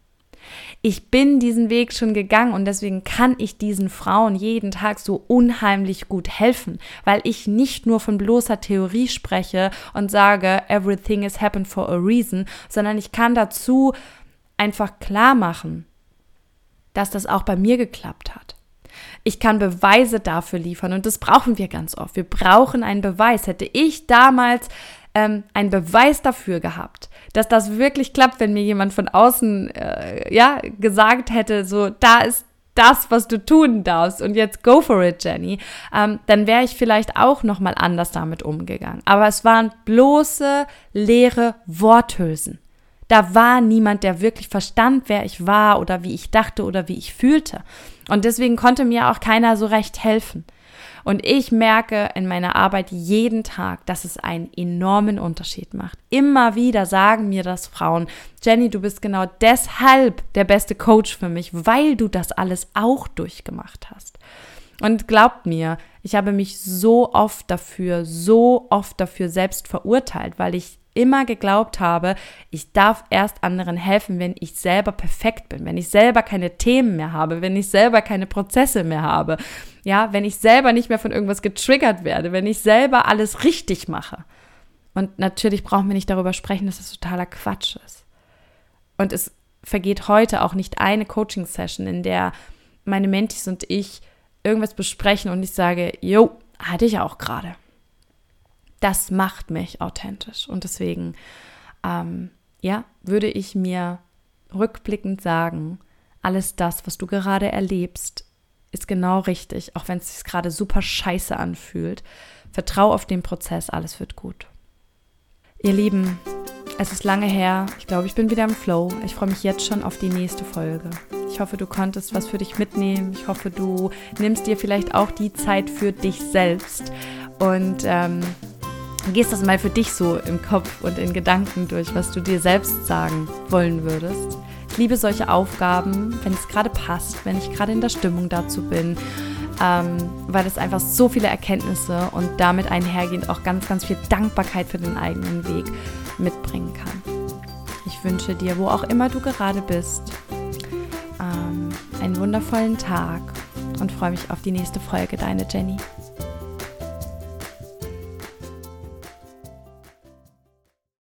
Ich bin diesen Weg schon gegangen und deswegen kann ich diesen Frauen jeden Tag so unheimlich gut helfen, weil ich nicht nur von bloßer Theorie spreche und sage, everything is happened for a reason, sondern ich kann dazu einfach klar machen, dass das auch bei mir geklappt hat. Ich kann Beweise dafür liefern und das brauchen wir ganz oft. Wir brauchen einen Beweis. Hätte ich damals ähm, einen Beweis dafür gehabt, dass das wirklich klappt, wenn mir jemand von außen äh, ja gesagt hätte, so da ist das, was du tun darfst und jetzt go for it, Jenny, ähm, dann wäre ich vielleicht auch noch mal anders damit umgegangen. Aber es waren bloße leere Worthülsen. Da war niemand, der wirklich verstand, wer ich war oder wie ich dachte oder wie ich fühlte. Und deswegen konnte mir auch keiner so recht helfen. Und ich merke in meiner Arbeit jeden Tag, dass es einen enormen Unterschied macht. Immer wieder sagen mir das Frauen, Jenny, du bist genau deshalb der beste Coach für mich, weil du das alles auch durchgemacht hast. Und glaubt mir, ich habe mich so oft dafür, so oft dafür selbst verurteilt, weil ich immer geglaubt habe, ich darf erst anderen helfen, wenn ich selber perfekt bin, wenn ich selber keine Themen mehr habe, wenn ich selber keine Prozesse mehr habe, ja, wenn ich selber nicht mehr von irgendwas getriggert werde, wenn ich selber alles richtig mache. Und natürlich brauchen wir nicht darüber sprechen, dass das totaler Quatsch ist. Und es vergeht heute auch nicht eine Coaching-Session, in der meine Mentis und ich irgendwas besprechen und ich sage, jo, hatte ich auch gerade das macht mich authentisch. Und deswegen, ähm, ja, würde ich mir rückblickend sagen, alles das, was du gerade erlebst, ist genau richtig, auch wenn es sich gerade super scheiße anfühlt. Vertrau auf den Prozess, alles wird gut. Ihr Lieben, es ist lange her. Ich glaube, ich bin wieder im Flow. Ich freue mich jetzt schon auf die nächste Folge. Ich hoffe, du konntest was für dich mitnehmen. Ich hoffe, du nimmst dir vielleicht auch die Zeit für dich selbst. Und ähm, gehst das mal für dich so im Kopf und in Gedanken durch, was du dir selbst sagen wollen würdest. Ich liebe solche Aufgaben, wenn es gerade passt, wenn ich gerade in der Stimmung dazu bin, ähm, weil es einfach so viele Erkenntnisse und damit einhergehend auch ganz, ganz viel Dankbarkeit für den eigenen Weg mitbringen kann. Ich wünsche dir, wo auch immer du gerade bist, ähm, einen wundervollen Tag und freue mich auf die nächste Folge, deine Jenny.